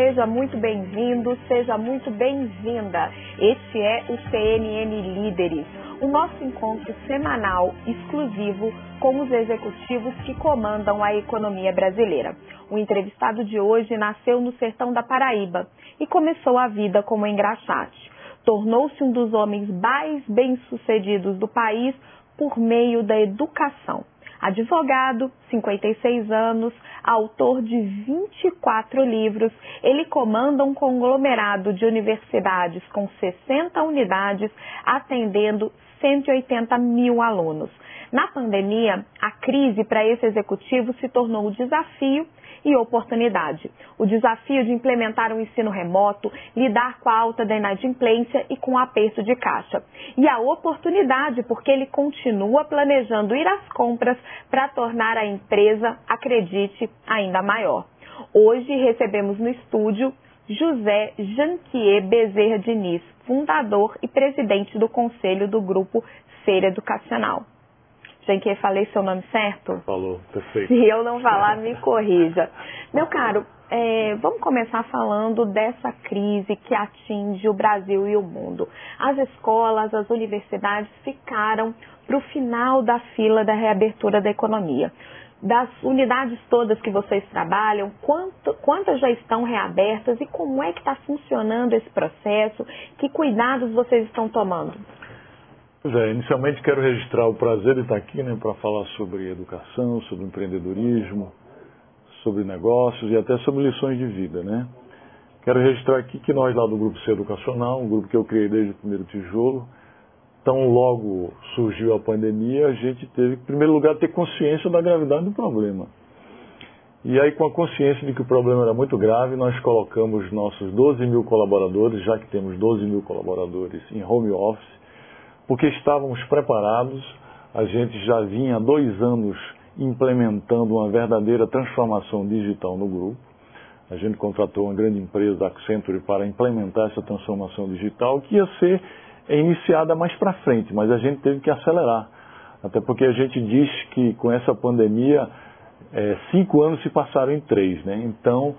seja muito bem-vindo, seja muito bem-vinda. Este é o CNN Líderes, o nosso encontro semanal exclusivo com os executivos que comandam a economia brasileira. O entrevistado de hoje nasceu no sertão da Paraíba e começou a vida como engraxate. Tornou-se um dos homens mais bem-sucedidos do país por meio da educação. Advogado, 56 anos, autor de 24 livros, ele comanda um conglomerado de universidades com 60 unidades, atendendo 180 mil alunos. Na pandemia, a crise para esse executivo se tornou um desafio e oportunidade. O desafio de implementar um ensino remoto, lidar com a alta da inadimplência e com o aperto de caixa. E a oportunidade porque ele continua planejando ir às compras para tornar a empresa, acredite, ainda maior. Hoje recebemos no estúdio José Janquier Bezerra Diniz, fundador e presidente do Conselho do Grupo Feira Educacional. Janquier, falei seu nome certo? Falou, perfeito. Se eu não falar, me corrija. Meu caro, é, vamos começar falando dessa crise que atinge o Brasil e o mundo. As escolas, as universidades ficaram para o final da fila da reabertura da economia. Das unidades todas que vocês trabalham, quanto, quantas já estão reabertas e como é que está funcionando esse processo? Que cuidados vocês estão tomando? Pois é, inicialmente quero registrar o prazer de estar aqui né, para falar sobre educação, sobre empreendedorismo, sobre negócios e até sobre lições de vida. Né? Quero registrar aqui que nós lá do Grupo C Educacional, um grupo que eu criei desde o primeiro tijolo, tão logo surgiu a pandemia, a gente teve, em primeiro lugar, ter consciência da gravidade do problema. E aí, com a consciência de que o problema era muito grave, nós colocamos nossos 12 mil colaboradores, já que temos 12 mil colaboradores em home office, porque estávamos preparados, a gente já vinha há dois anos implementando uma verdadeira transformação digital no grupo. A gente contratou uma grande empresa, Accenture, para implementar essa transformação digital, que ia ser iniciada mais para frente, mas a gente teve que acelerar. Até porque a gente diz que com essa pandemia, é, cinco anos se passaram em três. Né? Então,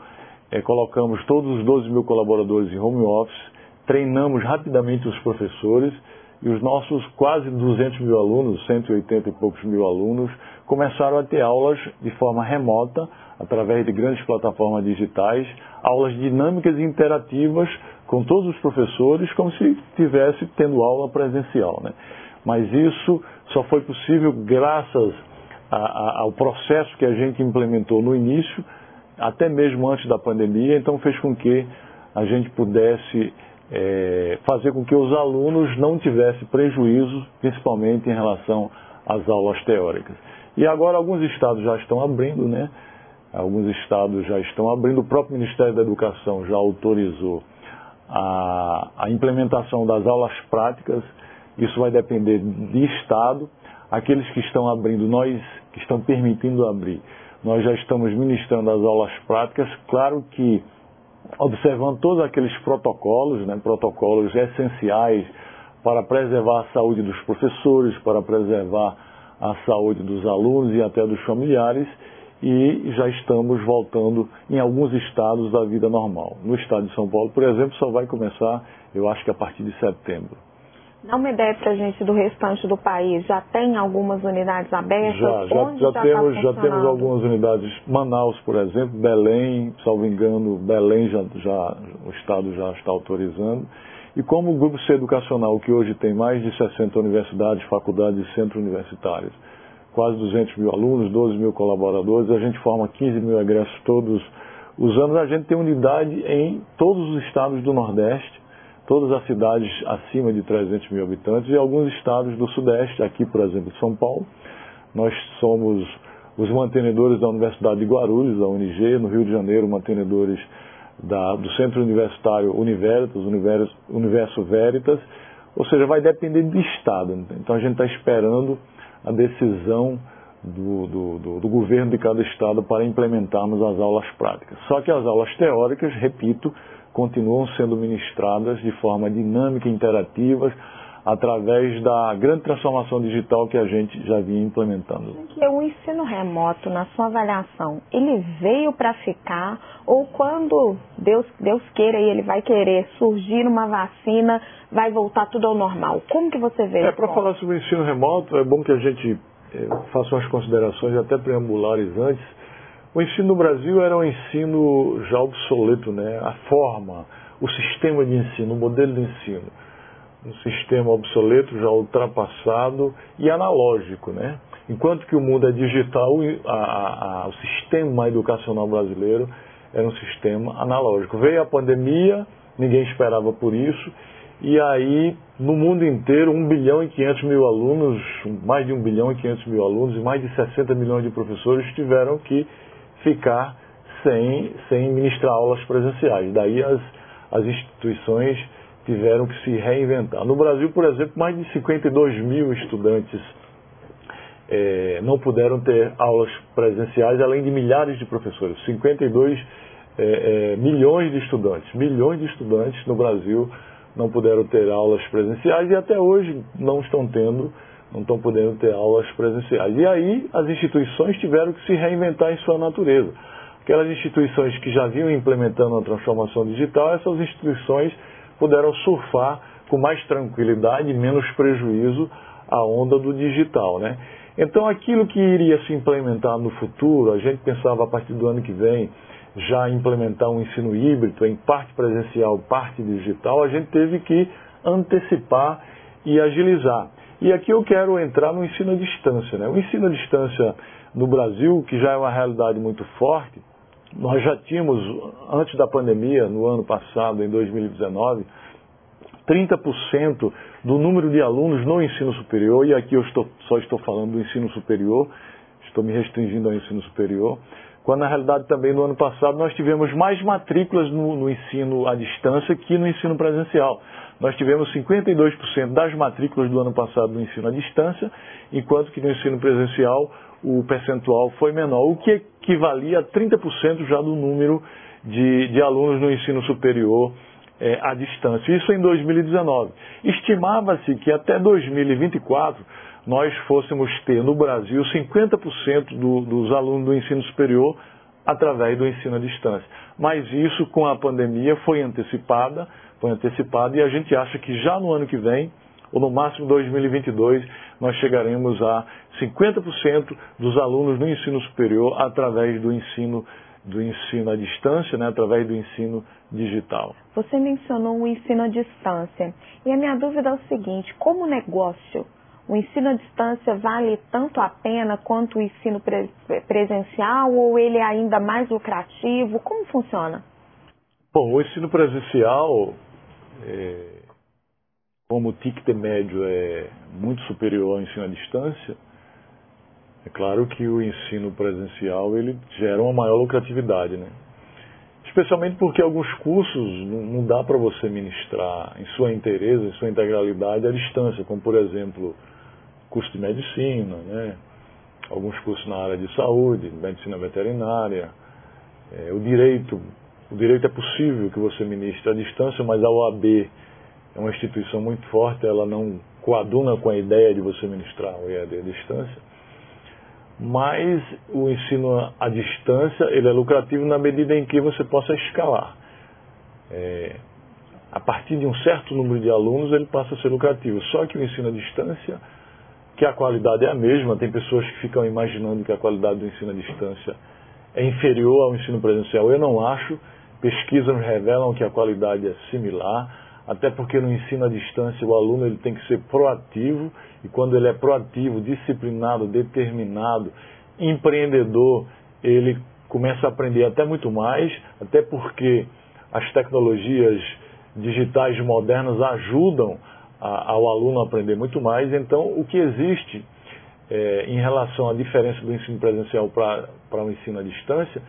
é, colocamos todos os 12 mil colaboradores em home office, treinamos rapidamente os professores e os nossos quase 200 mil alunos, 180 e poucos mil alunos, começaram a ter aulas de forma remota, através de grandes plataformas digitais, aulas dinâmicas e interativas com todos os professores, como se estivesse tendo aula presencial. Né? Mas isso só foi possível graças a, a, ao processo que a gente implementou no início, até mesmo antes da pandemia, então fez com que a gente pudesse é, fazer com que os alunos não tivessem prejuízo, principalmente em relação às aulas teóricas. E agora alguns estados já estão abrindo, né? Alguns estados já estão abrindo, o próprio Ministério da Educação já autorizou a, a implementação das aulas práticas, isso vai depender de estado. Aqueles que estão abrindo, nós que estão permitindo abrir, nós já estamos ministrando as aulas práticas. Claro que observando todos aqueles protocolos, né, protocolos essenciais para preservar a saúde dos professores, para preservar a saúde dos alunos e até dos familiares, e já estamos voltando em alguns estados da vida normal. No estado de São Paulo, por exemplo, só vai começar, eu acho que a partir de setembro. Dá uma ideia para a gente do restante do país. Já tem algumas unidades abertas? Já, já, já, tá temos, já temos algumas unidades. Manaus, por exemplo, Belém, salvo engano, Belém já, já, o Estado já está autorizando. E como o Grupo C Educacional, que hoje tem mais de 60 universidades, faculdades e centros universitários, quase 200 mil alunos, 12 mil colaboradores, a gente forma 15 mil egressos todos os anos. A gente tem unidade em todos os estados do Nordeste, todas as cidades acima de 300 mil habitantes e alguns estados do Sudeste, aqui, por exemplo, São Paulo. Nós somos os mantenedores da Universidade de Guarulhos, da UNG, no Rio de Janeiro, mantenedores da, do Centro Universitário Univeritas, Universo, Universo Veritas, ou seja, vai depender do Estado. Então a gente está esperando a decisão do, do, do, do, governo de cada Estado para implementarmos as aulas práticas. Só que as aulas teóricas, repito, continuam sendo ministradas de forma dinâmica e interativa. através da grande transformação digital que a gente já vinha implementando. O ensino remoto, na sua avaliação, ele veio para ficar ou quando Deus, Deus queira e ele vai querer surgir uma vacina, vai voltar tudo ao normal? Como que você vê? É, para falar sobre o ensino remoto, é bom que a gente é, faça umas considerações até preambulares antes. O ensino no Brasil era um ensino já obsoleto, né? A forma, o sistema de ensino, o modelo de ensino um sistema obsoleto, já ultrapassado e analógico, né? Enquanto que o mundo é digital, a, a, a, o sistema educacional brasileiro era um sistema analógico. Veio a pandemia, ninguém esperava por isso, e aí no mundo inteiro, 1 bilhão e 500 mil alunos, mais de 1 bilhão e 500 mil alunos e mais de 60 milhões de professores tiveram que ficar sem, sem ministrar aulas presenciais. Daí as, as instituições tiveram que se reinventar. No Brasil, por exemplo, mais de 52 mil estudantes é, não puderam ter aulas presenciais, além de milhares de professores. 52 é, é, milhões de estudantes, milhões de estudantes no Brasil não puderam ter aulas presenciais e até hoje não estão tendo, não estão podendo ter aulas presenciais. E aí as instituições tiveram que se reinventar em sua natureza. Aquelas instituições que já vinham implementando a transformação digital, essas instituições puderam surfar com mais tranquilidade menos prejuízo a onda do digital. Né? Então, aquilo que iria se implementar no futuro, a gente pensava a partir do ano que vem já implementar um ensino híbrido, em parte presencial, parte digital, a gente teve que antecipar e agilizar. E aqui eu quero entrar no ensino à distância. Né? O ensino à distância no Brasil, que já é uma realidade muito forte, nós já tínhamos, antes da pandemia, no ano passado, em 2019, 30% do número de alunos no ensino superior, e aqui eu estou, só estou falando do ensino superior, estou me restringindo ao ensino superior, quando na realidade também no ano passado nós tivemos mais matrículas no, no ensino à distância que no ensino presencial. Nós tivemos 52% das matrículas do ano passado no ensino à distância, enquanto que no ensino presencial o percentual foi menor, o que equivalia a 30% já do número de, de, alunos no ensino superior é, à distância. Isso em 2019. Estimava-se que até 2024 nós fôssemos ter no Brasil 50% do, dos alunos do ensino superior através do ensino à distância. Mas isso com a pandemia foi antecipada, foi antecipado e a gente acha que já no ano que vem ou no máximo 2022, nós chegaremos a 50% dos alunos no ensino superior através do ensino do ensino à distância, né, através do ensino digital. Você mencionou o ensino à distância. E a minha dúvida é o seguinte, como negócio, o ensino à distância vale tanto a pena quanto o ensino pre presencial ou ele é ainda mais lucrativo? Como funciona? Bom, o ensino presencial é, como o ticket médio é muito superior ao ensino à distância, é claro que o ensino presencial ele gera uma maior lucratividade, né? Especialmente porque alguns cursos não dá para você ministrar em sua inteireza, em sua integralidade à distância, como por exemplo, curso de medicina, né? alguns cursos na área de saúde, medicina veterinária, é, o direito. O direito é possível que você ministre à distância, mas a OAB é uma instituição muito forte, ela não coaduna com a ideia de você ministrar o EAD à distância. Mas o ensino à distância ele é lucrativo na medida em que você possa escalar. É, a partir de um certo número de alunos ele passa a ser lucrativo. Só que o ensino à distância, que a qualidade é a mesma, tem pessoas que ficam imaginando que a qualidade do ensino à distância é inferior ao ensino presencial. Eu não acho. Pesquisas revelam que a qualidade é similar até porque no ensino à distância o aluno ele tem que ser proativo e quando ele é proativo, disciplinado, determinado, empreendedor, ele começa a aprender até muito mais, até porque as tecnologias digitais modernas ajudam a, ao aluno a aprender muito mais. Então, o que existe é, em relação à diferença do ensino presencial para o ensino à distância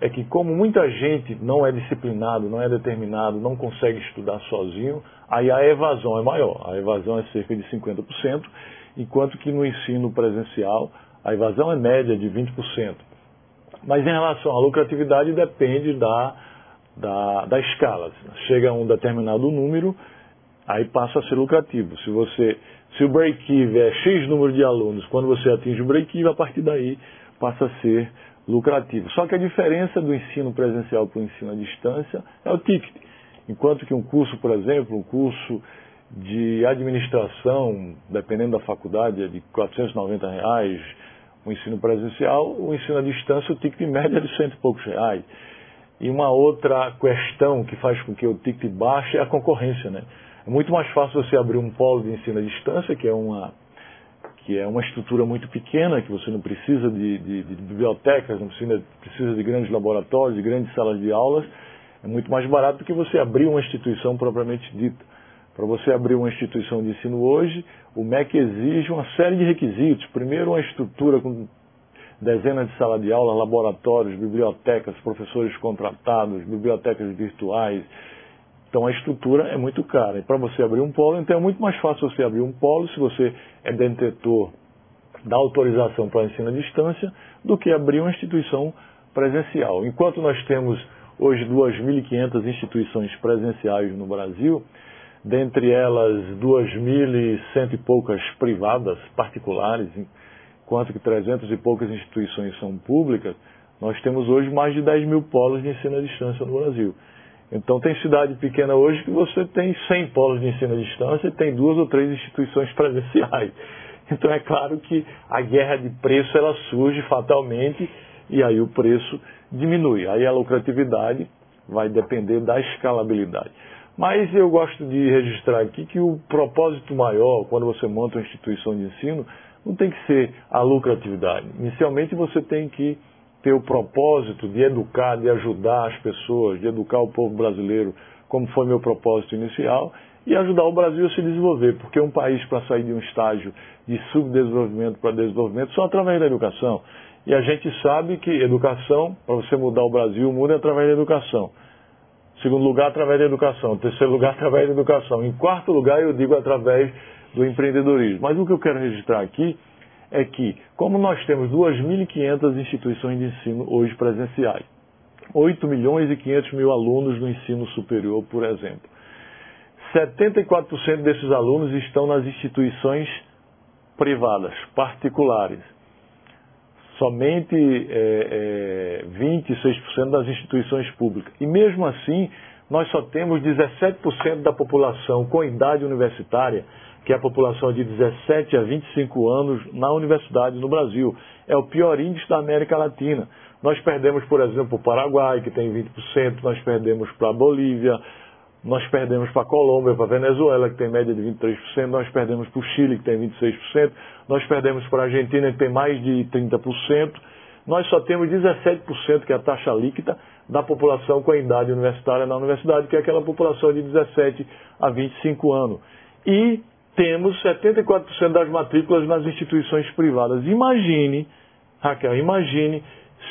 é que como muita gente não é disciplinado, não é determinado, não consegue estudar sozinho, aí a evasão é maior. A evasão é cerca de 50%, enquanto que no ensino presencial a evasão é média de 20%. Mas em relação à lucratividade depende da, da, da escala. Chega a um determinado número, aí passa a ser lucrativo. Se você, se o break-even é X número de alunos, quando você atinge o break-even, a partir daí passa a ser lucrativo. Só que a diferença do ensino presencial para o ensino à distância é o ticket. Enquanto que um curso, por exemplo, um curso de administração, dependendo da faculdade, é de 490 reais, o ensino presencial, o ensino à distância, o ticket médio é de cento e poucos reais. E uma outra questão que faz com que o ticket baixe é a concorrência. Né? É muito mais fácil você abrir um polo de ensino à distância, que é uma, que é uma estrutura muito pequena, que você não precisa de, de, de bibliotecas, não precisa, precisa de grandes laboratórios, de grandes salas de aulas, é muito mais barato do que você abrir uma instituição propriamente dita. Para você abrir uma instituição de ensino hoje, o MEC exige uma série de requisitos. Primeiro, uma estrutura com dezenas de salas de aula, laboratórios, bibliotecas, professores contratados, bibliotecas virtuais. Então a estrutura é muito cara. E para você abrir um polo, então é muito mais fácil você abrir um polo se você é detentor da autorização para ensino à distância do que abrir uma instituição presencial. Enquanto nós temos hoje 2.500 instituições presenciais no Brasil, dentre elas 2.100 e poucas privadas, particulares, enquanto que 300 e poucas instituições são públicas, nós temos hoje mais de 10 mil polos de ensino à distância no Brasil. Então tem cidade pequena hoje que você tem 100 polos de ensino à distância e tem duas ou três instituições presenciais. Então é claro que a guerra de preço ela surge fatalmente e aí o preço diminui. Aí a lucratividade vai depender da escalabilidade. Mas eu gosto de registrar aqui que o propósito maior, quando você monta uma instituição de ensino, não tem que ser a lucratividade. Inicialmente você tem que ter o propósito de educar, de ajudar as pessoas, de educar o povo brasileiro, como foi meu propósito inicial, e ajudar o Brasil a se desenvolver, porque um país para sair de um estágio de subdesenvolvimento para desenvolvimento só através da educação. E a gente sabe que educação, para você mudar o Brasil, muda através da educação. Segundo lugar, através da educação. Terceiro lugar, através da educação. Em quarto lugar, eu digo através do empreendedorismo. Mas o que eu quero registrar aqui é que, como nós temos 2.500 instituições de ensino hoje presenciais, 8 milhões e 500 mil alunos no ensino superior, por exemplo, 74% desses alunos estão nas instituições privadas, particulares somente é, é, 26% das instituições públicas. E mesmo assim, nós só temos 17% da população com idade universitária, que é a população de 17 a 25 anos na universidade no Brasil. É o pior índice da América Latina. Nós perdemos, por exemplo, o Paraguai, que tem 20%, nós perdemos para a Bolívia, nós perdemos para a Colômbia, para a Venezuela, que tem média de 23%, nós perdemos para o Chile, que tem 26%, nós perdemos para a Argentina, que tem mais de 30%, nós só temos 17%, que é a taxa líquida, da população com a idade universitária na universidade, que é aquela população de 17 a 25 anos. E temos 74% das matrículas nas instituições privadas. Imagine, Raquel, imagine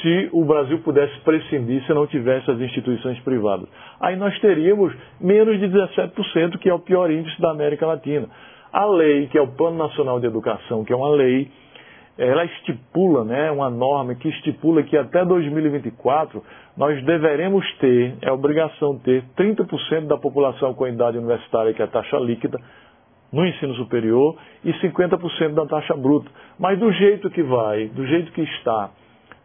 se o Brasil pudesse prescindir se não tivesse as instituições privadas. Aí nós teríamos menos de 17%, que é o pior índice da América Latina. A lei, que é o Plano Nacional de Educação, que é uma lei, ela estipula, né, uma norma que estipula que até 2024 nós deveremos ter, é obrigação ter, 30% da população com idade universitária, que é a taxa líquida, no ensino superior, e 50% da taxa bruta. Mas do jeito que vai, do jeito que está,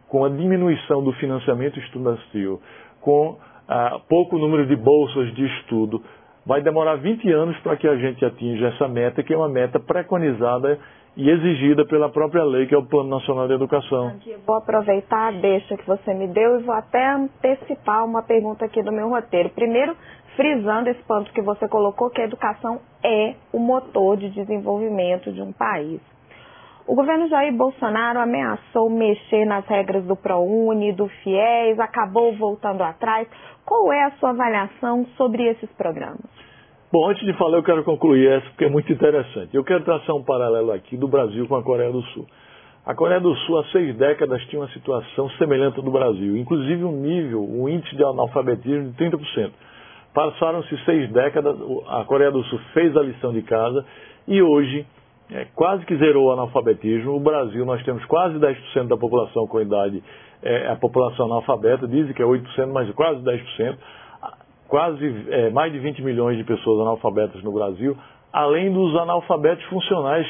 com a diminuição do financiamento estudantil, com ah, pouco número de bolsas de estudo, vai demorar 20 anos para que a gente atinja essa meta, que é uma meta preconizada e exigida pela própria lei, que é o Plano Nacional de Educação. Vou aproveitar a deixa que você me deu e vou até antecipar uma pergunta aqui do meu roteiro. Primeiro, frisando esse ponto que você colocou, que a educação é o motor de desenvolvimento de um país. O governo Jair Bolsonaro ameaçou mexer nas regras do ProUni, do FIES, acabou voltando atrás. Qual é a sua avaliação sobre esses programas? Bom, antes de falar, eu quero concluir essa, porque é muito interessante. Eu quero traçar um paralelo aqui do Brasil com a Coreia do Sul. A Coreia do Sul, há seis décadas, tinha uma situação semelhante ao do Brasil, inclusive um nível, um índice de analfabetismo de 30%. Passaram-se seis décadas, a Coreia do Sul fez a lição de casa e hoje é, quase que zerou o analfabetismo. O Brasil, nós temos quase 10% da população com idade, é, a população analfabeta, dizem que é 8%, mas quase 10%. Quase é, mais de 20 milhões de pessoas analfabetas no Brasil, além dos analfabetos funcionais,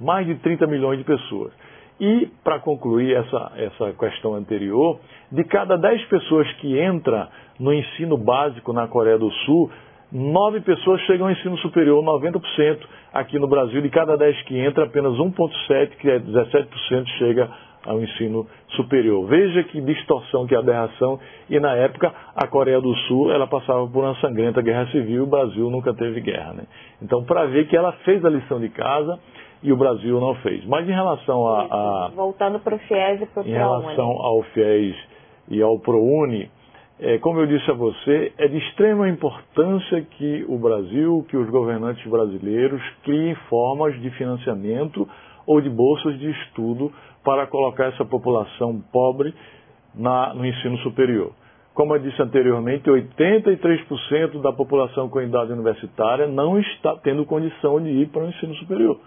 mais de 30 milhões de pessoas. E, para concluir essa, essa questão anterior, de cada 10 pessoas que entram no ensino básico na Coreia do Sul, 9 pessoas chegam ao ensino superior, 90%. Aqui no Brasil, de cada 10 que entra, apenas 1,7%, que é 17%, chega ao ensino superior. Veja que distorção, que aberração. E na época, a Coreia do Sul ela passava por uma sangrenta guerra civil e o Brasil nunca teve guerra. Né? Então, para ver que ela fez a lição de casa e o Brasil não fez. Mas em relação a. a Voltando para o FIES e para o Em relação ao FIES e ao ProUni, é, como eu disse a você, é de extrema importância que o Brasil, que os governantes brasileiros criem formas de financiamento ou de bolsas de estudo para colocar essa população pobre na, no ensino superior. Como eu disse anteriormente, 83% da população com idade universitária não está tendo condição de ir para o ensino superior.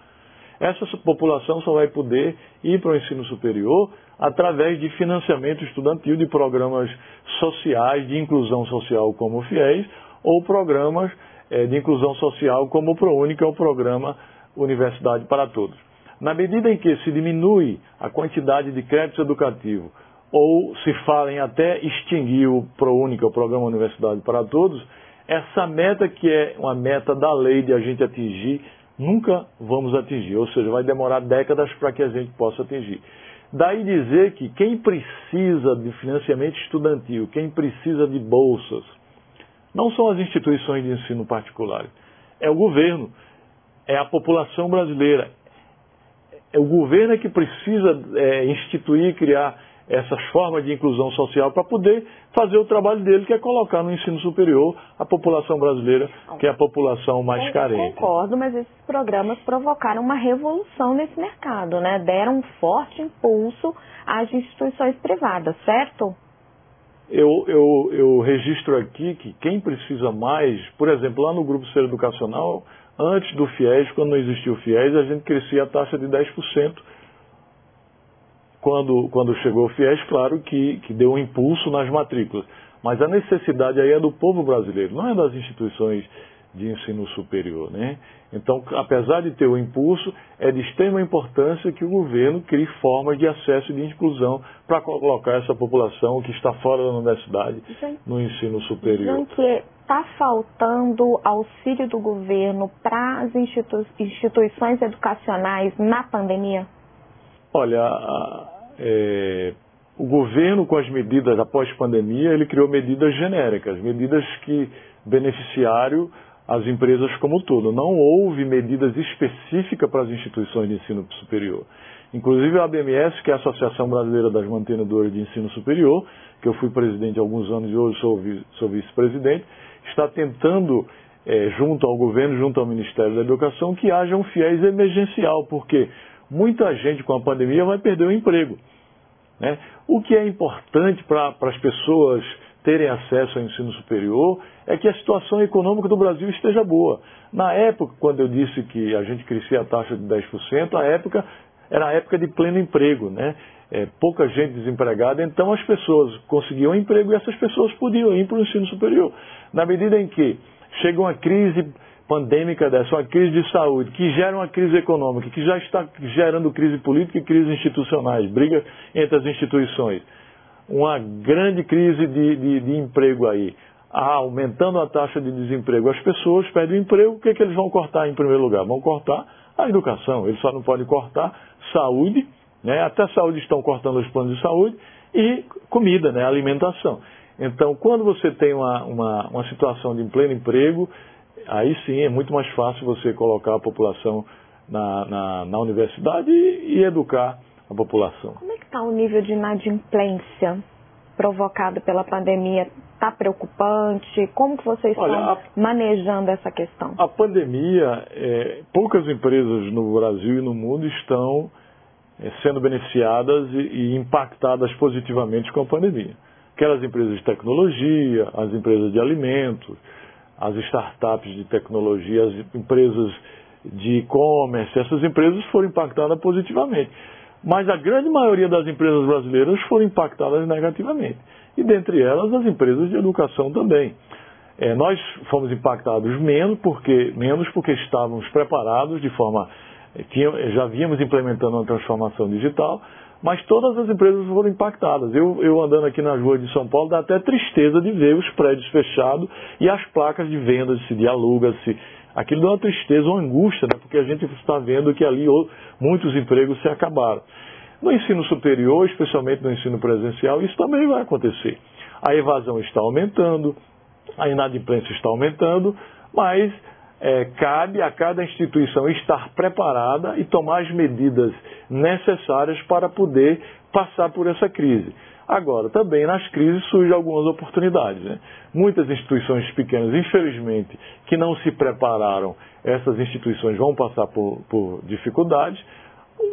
Essa população só vai poder ir para o ensino superior através de financiamento estudantil de programas sociais de inclusão social como o FIES ou programas eh, de inclusão social como o ProUni, que é o programa Universidade para Todos. Na medida em que se diminui a quantidade de créditos educativos ou se fala em até extinguir o ProUni, que é o Programa Universidade para Todos, essa meta que é uma meta da lei de a gente atingir, nunca vamos atingir. Ou seja, vai demorar décadas para que a gente possa atingir. Daí dizer que quem precisa de financiamento estudantil, quem precisa de bolsas, não são as instituições de ensino particulares, é o governo, é a população brasileira, o governo é que precisa é, instituir, criar essas formas de inclusão social para poder fazer o trabalho dele, que é colocar no ensino superior a população brasileira, que é a população mais Eu carente. Concordo, mas esses programas provocaram uma revolução nesse mercado, né? Deram um forte impulso às instituições privadas, certo? Eu, eu, eu registro aqui que quem precisa mais, por exemplo, lá no Grupo Ser Educacional, Antes do FIES, quando não existia o FIES, a gente crescia a taxa de 10%. Quando, quando chegou o FIES, claro que, que deu um impulso nas matrículas. Mas a necessidade aí é do povo brasileiro, não é das instituições de ensino superior. Né? Então, apesar de ter o impulso, é de extrema importância que o governo crie formas de acesso e de inclusão para colocar essa população que está fora da universidade no ensino superior. que está faltando auxílio do governo para as institu instituições educacionais na pandemia? Olha, é, o governo, com as medidas após pandemia, ele criou medidas genéricas, medidas que beneficiaram as empresas como um todo. Não houve medidas específicas para as instituições de ensino superior. Inclusive a ABMS, que é a Associação Brasileira das Mantenedoras de Ensino Superior, que eu fui presidente há alguns anos e hoje sou, vice-presidente, está tentando, é, junto ao governo, junto ao Ministério da Educação, que haja um fiéis emergencial, porque muita gente com a pandemia vai perder o emprego. Né? O que é importante para as pessoas terem acesso ao ensino superior é que a situação econômica do Brasil esteja boa. Na época, quando eu disse que a gente crescia a taxa de 10%, a época era a época de pleno emprego, né? É, pouca gente desempregada, então as pessoas conseguiam emprego e essas pessoas podiam ir para o ensino superior. Na medida em que chega uma crise pandêmica dessa, uma crise de saúde, que gera uma crise econômica, que já está gerando crise política e crise institucionais, briga entre as instituições, uma grande crise de, de, de emprego aí, ah, aumentando a taxa de desemprego, as pessoas perdem o emprego, o que, é que eles vão cortar em primeiro lugar? Vão cortar a educação, eles só não podem cortar saúde, né? até saúde estão cortando os planos de saúde, e comida, né? alimentação. Então, quando você tem uma, uma, uma situação de pleno emprego, aí sim é muito mais fácil você colocar a população na, na, na universidade e, e educar a população. Como é que está o nível de inadimplência provocado pela pandemia? Está preocupante? Como que vocês Olha, estão a, manejando essa questão? A pandemia, é, poucas empresas no Brasil e no mundo estão é, sendo beneficiadas e, e impactadas positivamente com a pandemia. Aquelas empresas de tecnologia, as empresas de alimentos, as startups de tecnologia, as empresas de e-commerce, essas empresas foram impactadas positivamente. Mas a grande maioria das empresas brasileiras foram impactadas negativamente. E dentre elas as empresas de educação também. É, nós fomos impactados menos porque, menos porque estávamos preparados de forma. É, tinha, já vínhamos implementando uma transformação digital, mas todas as empresas foram impactadas. Eu, eu andando aqui nas ruas de São Paulo, dá até tristeza de ver os prédios fechados e as placas de venda, se de aluga-se. Aquilo dá uma tristeza, uma angústia, né? porque a gente está vendo que ali muitos empregos se acabaram. No ensino superior, especialmente no ensino presencial, isso também vai acontecer. A evasão está aumentando, a inadimplência está aumentando, mas é, cabe a cada instituição estar preparada e tomar as medidas necessárias para poder passar por essa crise. Agora, também nas crises surgem algumas oportunidades. Né? Muitas instituições pequenas, infelizmente, que não se prepararam, essas instituições vão passar por, por dificuldades.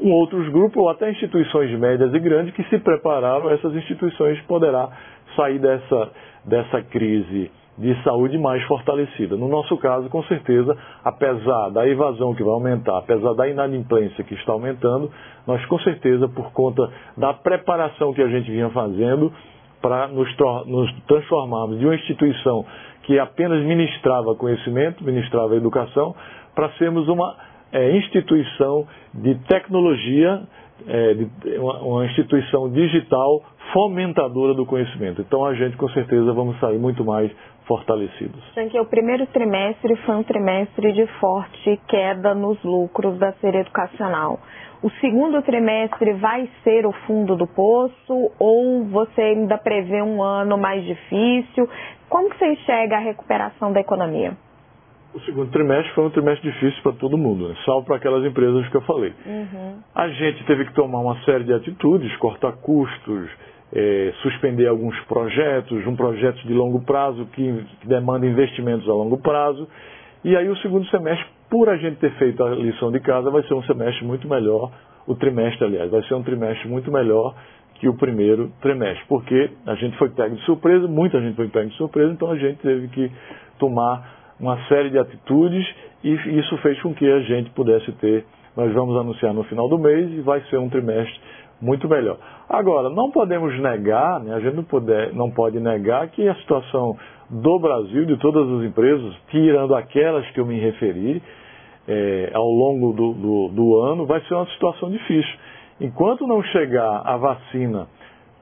Um outros grupos, ou até instituições médias e grandes, que se prepararam, essas instituições poderá sair dessa, dessa crise de saúde mais fortalecida. No nosso caso, com certeza, apesar da evasão que vai aumentar, apesar da inadimplência que está aumentando, nós com certeza, por conta da preparação que a gente vinha fazendo para nos, nos transformarmos de uma instituição que apenas ministrava conhecimento, ministrava educação, para sermos uma é, instituição de tecnologia, é, de, uma, uma instituição digital fomentadora do conhecimento. Então a gente com certeza vamos sair muito mais fortalecidos. Gente, o primeiro trimestre foi um trimestre de forte queda nos lucros da série educacional. O segundo trimestre vai ser o fundo do poço ou você ainda prevê um ano mais difícil? Como que você enxerga a recuperação da economia? O segundo trimestre foi um trimestre difícil para todo mundo, né? salvo para aquelas empresas que eu falei. Uhum. A gente teve que tomar uma série de atitudes, cortar custos, é, suspender alguns projetos, um projeto de longo prazo que, que demanda investimentos a longo prazo. E aí o segundo semestre, por a gente ter feito a lição de casa, vai ser um semestre muito melhor, o trimestre, aliás, vai ser um trimestre muito melhor que o primeiro trimestre, porque a gente foi pego de surpresa, muita gente foi pego de surpresa, então a gente teve que tomar uma série de atitudes e isso fez com que a gente pudesse ter, nós vamos anunciar no final do mês e vai ser um trimestre muito melhor. Agora, não podemos negar, né, a gente não, puder, não pode negar que a situação do Brasil, de todas as empresas, tirando aquelas que eu me referi, é, ao longo do, do, do ano, vai ser uma situação difícil. Enquanto não chegar a vacina,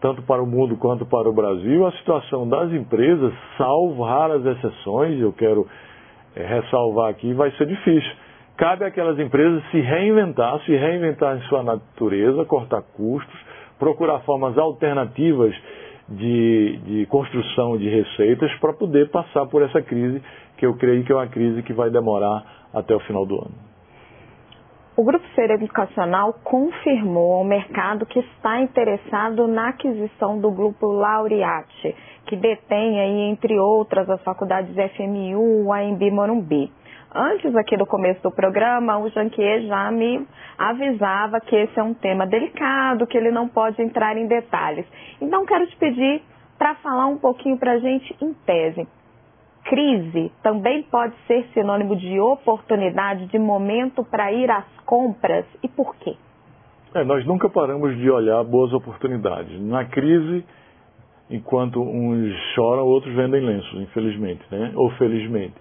tanto para o mundo quanto para o Brasil, a situação das empresas, salvo raras exceções, eu quero é, ressalvar aqui, vai ser difícil cabe àquelas empresas se reinventar, se reinventar em sua natureza, cortar custos, procurar formas alternativas de, de construção de receitas para poder passar por essa crise, que eu creio que é uma crise que vai demorar até o final do ano. O Grupo Feira Educacional confirmou ao mercado que está interessado na aquisição do Grupo Laureate, que detém aí, entre outras, as faculdades FMU, AMB Morumbi. Antes aqui do começo do programa, o Janquier já me avisava que esse é um tema delicado, que ele não pode entrar em detalhes. Então, quero te pedir para falar um pouquinho para a gente em tese. Crise também pode ser sinônimo de oportunidade, de momento para ir às compras e por quê? É, nós nunca paramos de olhar boas oportunidades. Na crise, enquanto uns choram, outros vendem lenços, infelizmente, né? ou felizmente.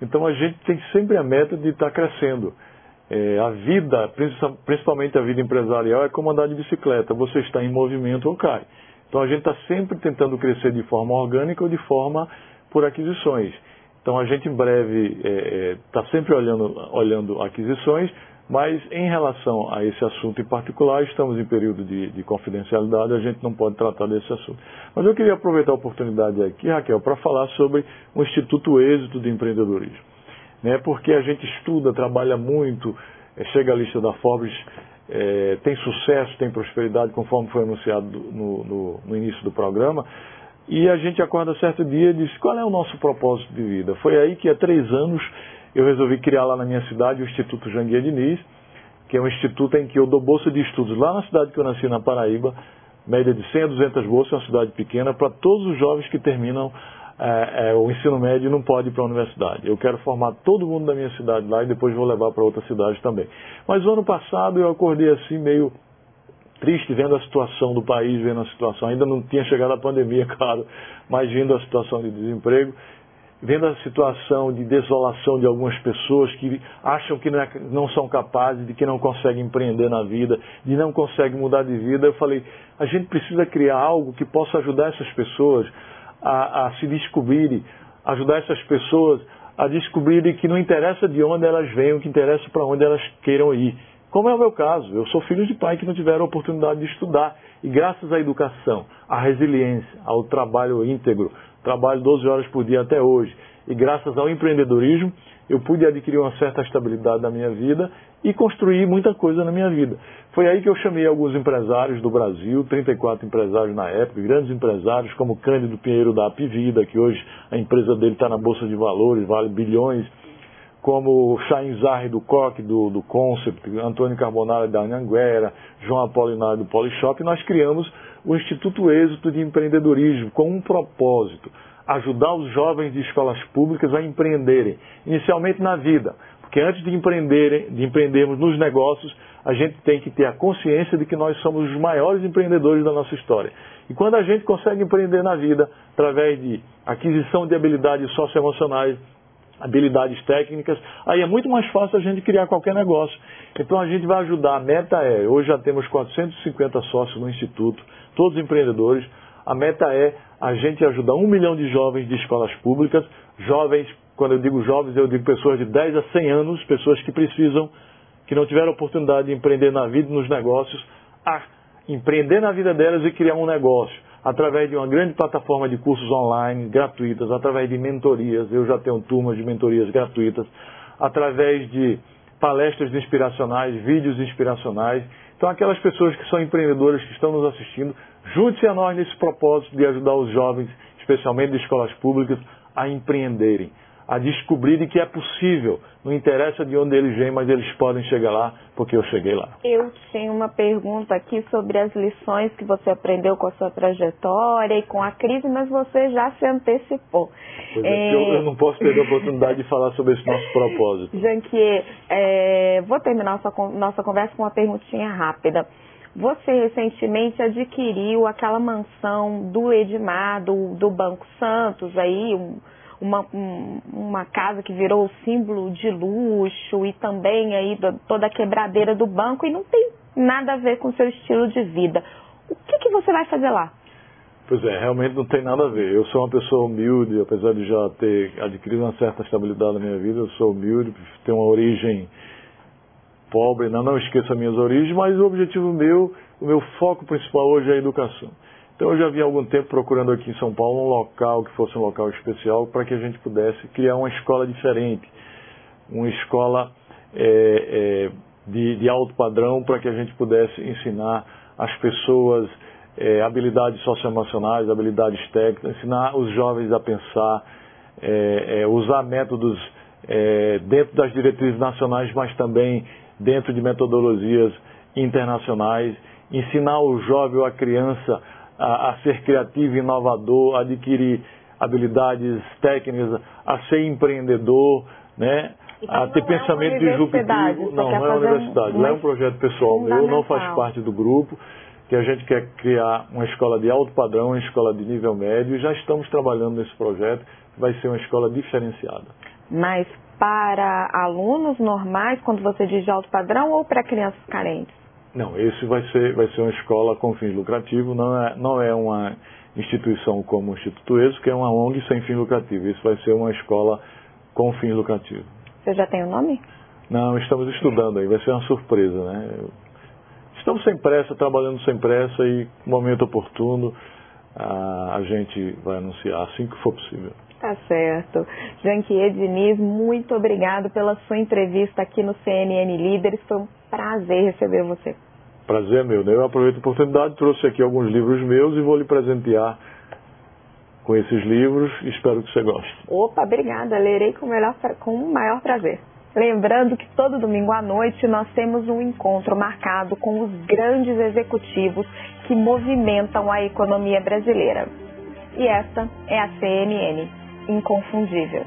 Então a gente tem sempre a meta de estar crescendo. É, a vida, principalmente a vida empresarial, é como andar de bicicleta. Você está em movimento ou cai. Então a gente está sempre tentando crescer de forma orgânica ou de forma por aquisições. Então a gente em breve está é, é, tá sempre olhando, olhando aquisições, mas em relação a esse assunto em particular, estamos em período de, de, confidencialidade, a gente não pode tratar desse assunto. Mas eu queria aproveitar a oportunidade aqui, Raquel, para falar sobre o Instituto Êxito de Empreendedorismo. Né? Porque a gente estuda, trabalha muito, é, chega à lista da Forbes, é, tem sucesso, tem prosperidade, conforme foi anunciado no, no, no início do programa, e a gente acorda certo dia e diz, qual é o nosso propósito de vida? Foi aí que há três anos eu resolvi criar lá na minha cidade o Instituto Janguia Diniz, que é um instituto em que eu dou bolsa de estudos lá na cidade que eu nasci, na Paraíba, média de 100 a 200 bolsas, é uma cidade pequena, para todos os jovens que terminam é, é, o ensino médio e não podem ir para a universidade. Eu quero formar todo mundo da minha cidade lá e depois vou levar para outras cidades também. Mas o ano passado eu acordei assim meio triste vendo a situação do país, vendo a situação, ainda não tinha chegado a pandemia, claro, mas vendo a situação de desemprego vendo a situação de desolação de algumas pessoas que acham que não, é, não, são capazes, de que não conseguem empreender na vida, de não conseguem mudar de vida, eu falei, a gente precisa criar algo que possa ajudar essas pessoas a, a se descobrirem, ajudar essas pessoas a descobrirem que não interessa de onde elas venham, que interessa para onde elas queiram ir. Como é o meu caso, eu sou filho de pai que não tiveram a oportunidade de estudar. E graças à educação, à resiliência, ao trabalho íntegro, trabalho 12 horas por dia até hoje, e graças ao empreendedorismo, eu pude adquirir uma certa estabilidade na minha vida e construir muita coisa na minha vida. Foi aí que eu chamei alguns empresários do Brasil, 34 empresários na época, grandes empresários como Cândido Pinheiro da Apivida, que hoje a empresa dele está na Bolsa de Valores, vale bilhões, como Chain Zarri do Coque, do, do Concept, Antônio Carbonara da Anhanguera, João Apolinário do Polishop, nós criamos o Instituto Êxito de Empreendedorismo com um propósito, ajudar os jovens de escolas públicas a empreenderem, inicialmente na vida, porque antes de, empreenderem, de empreendermos nos negócios, a gente tem que ter a consciência de que nós somos os maiores empreendedores da nossa história. E quando a gente consegue empreender na vida, através de aquisição de habilidades socioemocionais, habilidades técnicas, aí é muito mais fácil a gente criar qualquer negócio. Então a gente vai ajudar, a meta é, hoje já temos 450 sócios no Instituto, todos empreendedores, a meta é a gente ajudar um milhão de jovens de escolas públicas, jovens, quando eu digo jovens, eu digo pessoas de 10 a 100 anos, pessoas que precisam, que não tiveram oportunidade de empreender na vida e nos negócios, a empreender na vida delas e criar um negócio através de uma grande plataforma de cursos online gratuitas, através de mentorias, eu já tenho turmas de mentorias gratuitas, através de palestras inspiracionais, vídeos inspiracionais. Então, aquelas pessoas que são empreendedoras que estão nos assistindo, junte-se a nós nesse propósito de ajudar os jovens, especialmente de escolas públicas, a empreenderem a descobrirem que é possível. Não interessa de onde eles vêm, mas eles podem chegar lá, porque eu cheguei lá. Eu tenho uma pergunta aqui sobre as lições que você aprendeu com a sua trajetória e com a crise, mas você já se antecipou. Pois é, é... Eu, eu, não posso perder a oportunidade de falar sobre esse nosso propósito. Janquier, é, vou terminar nossa, nossa conversa com uma perguntinha rápida. Você recentemente adquiriu aquela mansão do Edmar, do, do Banco Santos, aí, um, uma, um, uma casa que virou símbolo de luxo e também aí do, toda a quebradeira do banco e não tem nada a ver com o seu estilo de vida. O que, que você vai fazer lá? Pois é, realmente não tem nada a ver. Eu sou uma pessoa humilde, apesar de já ter adquirido uma certa estabilidade na minha vida, eu sou humilde, tenho uma origem pobre, não, não esqueça minhas origens, mas o objetivo meu, o meu foco principal hoje é a educação. Então eu já vinha há algum tempo procurando aqui em São Paulo um local que fosse um local especial para que a gente pudesse criar uma escola diferente, uma escola é, é, de, de, alto padrão para que a gente pudesse ensinar as pessoas é, habilidades socioemocionais, habilidades técnicas, ensinar os jovens a pensar, é, é, usar métodos é, dentro das diretrizes nacionais, mas também dentro de metodologias internacionais, ensinar o jovem ou a criança a, a ser criativo, inovador, adquirir habilidades técnicas, a ser empreendedor, né? Então, a ter é pensamento disruptivo. Não, não é universidade. Lá é um projeto pessoal meu, não faz parte do grupo, que a gente quer criar uma escola de alto padrão, uma escola de nível médio, e já estamos trabalhando nesse projeto, que vai ser uma escola diferenciada. Mas para alunos normais, quando você diz de alto padrão, ou para crianças carentes? Não, esse vai ser, vai ser uma escola com fins lucrativos, não é, não é uma instituição como o Instituto ESO, que é uma ONG sem fim lucrativo. Isso vai ser uma escola com fins lucrativos. Você já tem o um nome? Não, estamos estudando aí, vai ser uma surpresa, né? Estamos sem pressa, trabalhando sem pressa e momento oportuno a, a gente vai anunciar assim que for possível. Tá certo. Janquier Diniz, muito obrigado pela sua entrevista aqui no CNN Líderes. Foi um prazer receber você. Prazer é meu. Né? Eu aproveito a oportunidade, trouxe aqui alguns livros meus e vou lhe presentear com esses livros. Espero que você goste. Opa, obrigada. Lerei com, melhor, com o maior prazer. Lembrando que todo domingo à noite nós temos um encontro marcado com os grandes executivos que movimentam a economia brasileira. E esta é a CNN, inconfundível.